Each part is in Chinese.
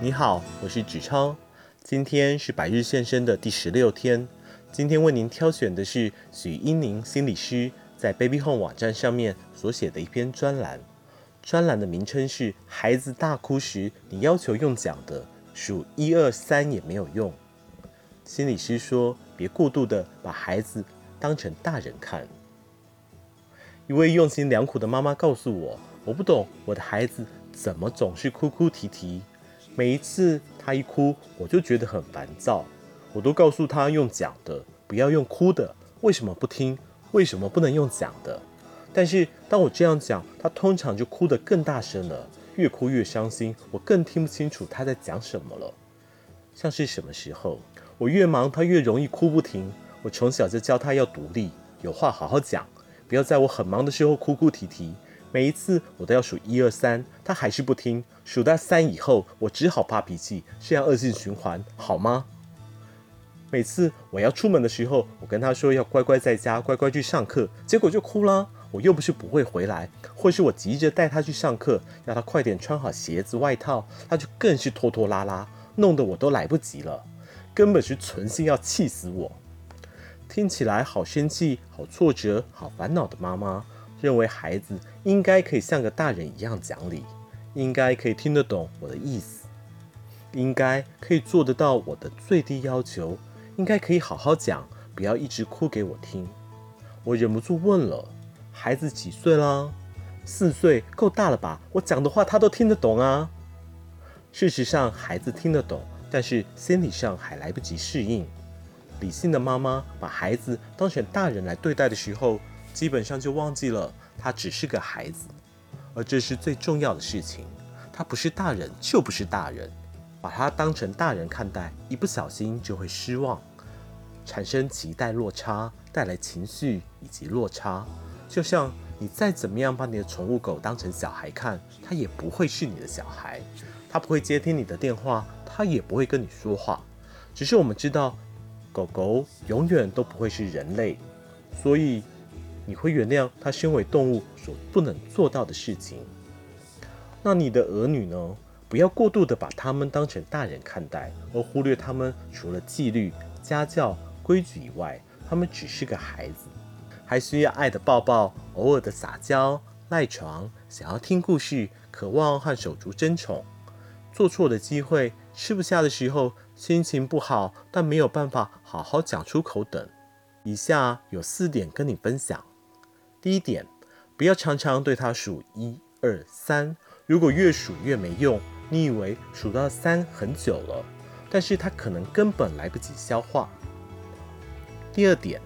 你好，我是子超。今天是百日献身的第十六天。今天为您挑选的是许英宁心理师在 Baby Home 网站上面所写的一篇专栏。专栏的名称是“孩子大哭时，你要求用讲的，数一二三也没有用”。心理师说：“别过度的把孩子当成大人看。”一位用心良苦的妈妈告诉我：“我不懂我的孩子怎么总是哭哭啼啼。”每一次他一哭，我就觉得很烦躁。我都告诉他用讲的，不要用哭的。为什么不听？为什么不能用讲的？但是当我这样讲，他通常就哭得更大声了，越哭越伤心。我更听不清楚他在讲什么了。像是什么时候，我越忙，他越容易哭不停。我从小就教他要独立，有话好好讲，不要在我很忙的时候哭哭啼啼。每一次我都要数一二三，他还是不听。数到三以后，我只好发脾气，这样恶性循环，好吗？每次我要出门的时候，我跟他说要乖乖在家，乖乖去上课，结果就哭了。我又不是不会回来，或是我急着带他去上课，要他快点穿好鞋子外套，他就更是拖拖拉拉，弄得我都来不及了，根本是存心要气死我。听起来好生气、好挫折、好烦恼的妈妈。认为孩子应该可以像个大人一样讲理，应该可以听得懂我的意思，应该可以做得到我的最低要求，应该可以好好讲，不要一直哭给我听。我忍不住问了：“孩子几岁了？四岁，够大了吧？我讲的话他都听得懂啊。”事实上，孩子听得懂，但是心理上还来不及适应。理性的妈妈把孩子当成大人来对待的时候，基本上就忘记了，他只是个孩子，而这是最重要的事情。他不是大人，就不是大人。把他当成大人看待，一不小心就会失望，产生期待落差，带来情绪以及落差。就像你再怎么样把你的宠物狗当成小孩看，它也不会是你的小孩。它不会接听你的电话，它也不会跟你说话。只是我们知道，狗狗永远都不会是人类，所以。你会原谅他身为动物所不能做到的事情。那你的儿女呢？不要过度的把他们当成大人看待，而忽略他们除了纪律、家教、规矩以外，他们只是个孩子，还需要爱的抱抱，偶尔的撒娇、赖床，想要听故事，渴望和手足争宠。做错的机会，吃不下的时候，心情不好，但没有办法好好讲出口等。以下有四点跟你分享。第一点，不要常常对他数一二三。如果越数越没用，你以为数到三很久了，但是他可能根本来不及消化。第二点，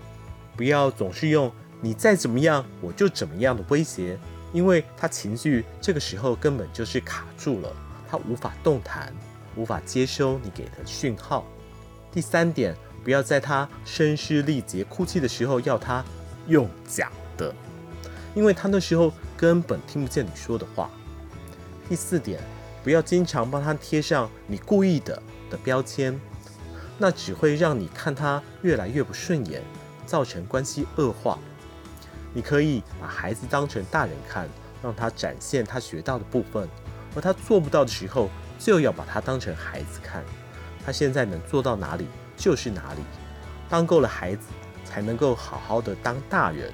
不要总是用你再怎么样我就怎么样的威胁，因为他情绪这个时候根本就是卡住了，他无法动弹，无法接收你给的讯号。第三点，不要在他声嘶力竭哭泣的时候要他用讲的，因为他那时候根本听不见你说的话。第四点，不要经常帮他贴上“你故意的”的标签，那只会让你看他越来越不顺眼，造成关系恶化。你可以把孩子当成大人看，让他展现他学到的部分，而他做不到的时候，就要把他当成孩子看。他现在能做到哪里就是哪里，当够了孩子。才能够好好的当大人。